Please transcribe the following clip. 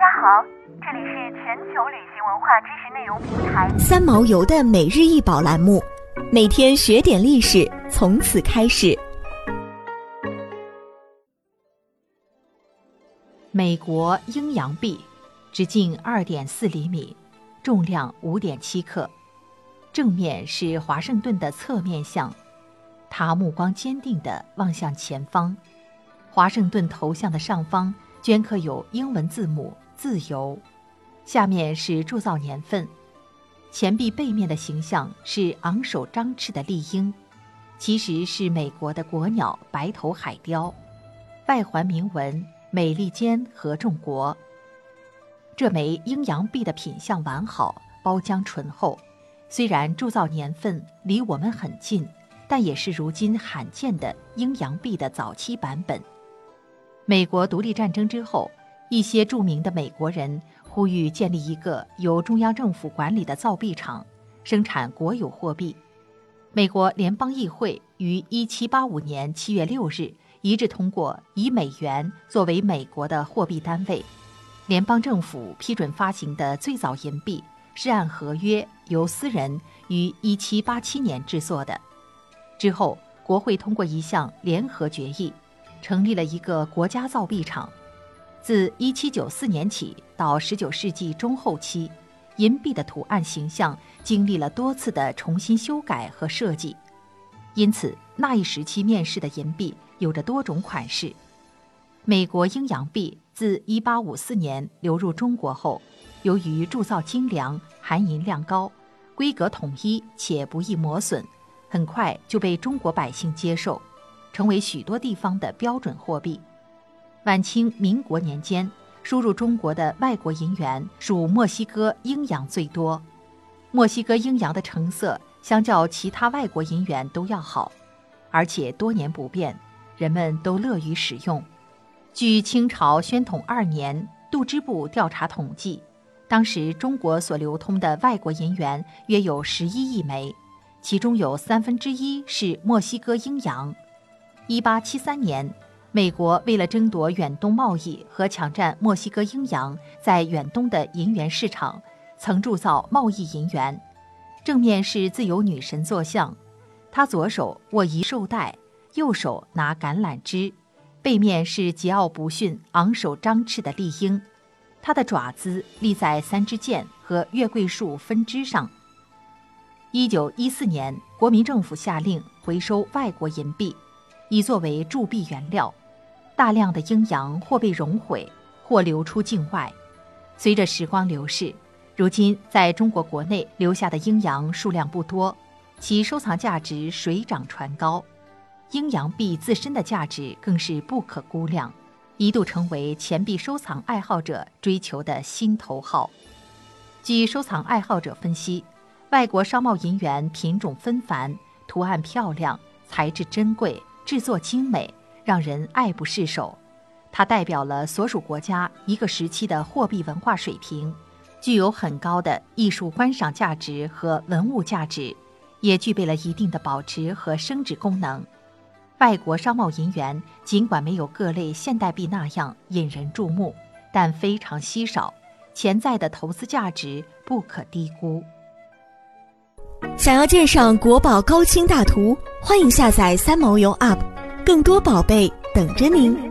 家好，这里是全球旅行文化知识内容平台三毛游的每日一宝栏目，每天学点历史，从此开始。美国阴阳币，直径二点四厘米，重量五点七克，正面是华盛顿的侧面像，他目光坚定地望向前方，华盛顿头像的上方。镌刻有英文字母“自由”，下面是铸造年份。钱币背面的形象是昂首张翅的丽鹰，其实是美国的国鸟白头海雕。外环铭文“美利坚合众国”。这枚阴阳币的品相完好，包浆醇厚。虽然铸造年份离我们很近，但也是如今罕见的阴阳币的早期版本。美国独立战争之后，一些著名的美国人呼吁建立一个由中央政府管理的造币厂，生产国有货币。美国联邦议会于1785年7月6日一致通过以美元作为美国的货币单位。联邦政府批准发行的最早银币是按合约由私人于1787年制作的。之后，国会通过一项联合决议。成立了一个国家造币厂。自1794年起到19世纪中后期，银币的图案形象经历了多次的重新修改和设计，因此那一时期面世的银币有着多种款式。美国阴阳币自1854年流入中国后，由于铸造精良、含银量高、规格统一且不易磨损，很快就被中国百姓接受。成为许多地方的标准货币。晚清民国年间，输入中国的外国银元属墨西哥鹰洋最多。墨西哥鹰洋的成色相较其他外国银元都要好，而且多年不变，人们都乐于使用。据清朝宣统二年度支部调查统计，当时中国所流通的外国银元约有十一亿枚，其中有三分之一是墨西哥鹰洋。一八七三年，美国为了争夺远东贸易和抢占墨西哥鹰洋在远东的银元市场，曾铸造贸易银元。正面是自由女神坐像，她左手握一绶带，右手拿橄榄枝；背面是桀骜不驯、昂首张翅的丽鹰，它的爪子立在三支箭和月桂树分支上。一九一四年，国民政府下令回收外国银币。以作为铸币原料，大量的阴阳或被熔毁，或流出境外。随着时光流逝，如今在中国国内留下的阴阳数量不多，其收藏价值水涨船高。阴阳币自身的价值更是不可估量，一度成为钱币收藏爱好者追求的心头好。据收藏爱好者分析，外国商贸银元品种纷繁，图案漂亮，材质珍贵。制作精美，让人爱不释手。它代表了所属国家一个时期的货币文化水平，具有很高的艺术观赏价值和文物价值，也具备了一定的保值和升值功能。外国商贸银元尽管没有各类现代币那样引人注目，但非常稀少，潜在的投资价值不可低估。想要鉴赏国宝高清大图，欢迎下载三毛游 App，更多宝贝等着您。